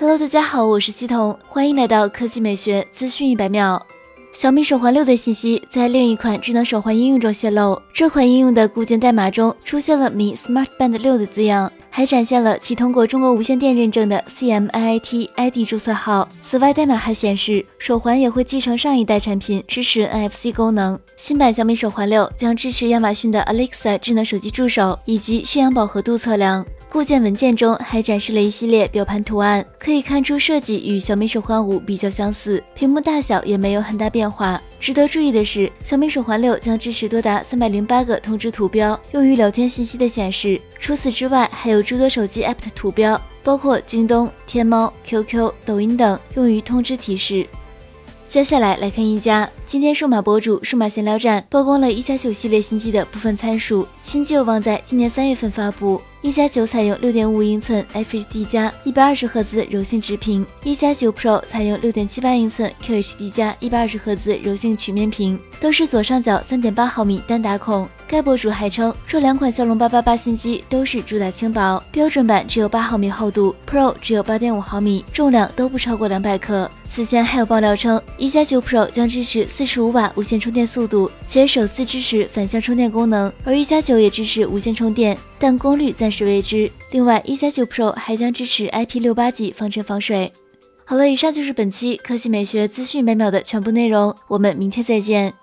Hello，大家好，我是西彤，欢迎来到科技美学资讯一百秒。小米手环六的信息在另一款智能手环应用中泄露，这款应用的固件代码中出现了米 Smart Band 六的字样，还展现了其通过中国无线电认证的 CMIIT ID 注册号。此外，代码还显示手环也会继承上一代产品支持 NFC 功能。新版小米手环六将支持亚马逊的 Alexa 智能手机助手以及血氧饱和度测量。固件文件中还展示了一系列表盘图案，可以看出设计与小米手环五比较相似，屏幕大小也没有很大变化。值得注意的是，小米手环六将支持多达三百零八个通知图标，用于聊天信息的显示。除此之外，还有诸多手机 App 的图标，包括京东、天猫、QQ、抖音等，用于通知提示。接下来来看一加。今天数码博主数码闲聊站曝光了一加九系列新机的部分参数，新机有望在今年三月份发布。一加九采用六点五英寸 FHD 加一百二十赫兹柔性直屏，一加九 Pro 采用六点七八英寸 QHD 加一百二十赫兹柔性曲面屏，都是左上角三点八毫米单打孔。该博主还称，这两款骁龙八八八新机都是主打轻薄，标准版只有八毫米厚度，Pro 只有八点五毫米，重量都不超过两百克。此前还有爆料称，一加九 Pro 将支持四十五瓦无线充电速度，且首次支持反向充电功能，而一加九也支持无线充电，但功率暂时未知。另外，一加九 Pro 还将支持 IP 六八级防尘防水。好了，以上就是本期科技美学资讯每秒的全部内容，我们明天再见。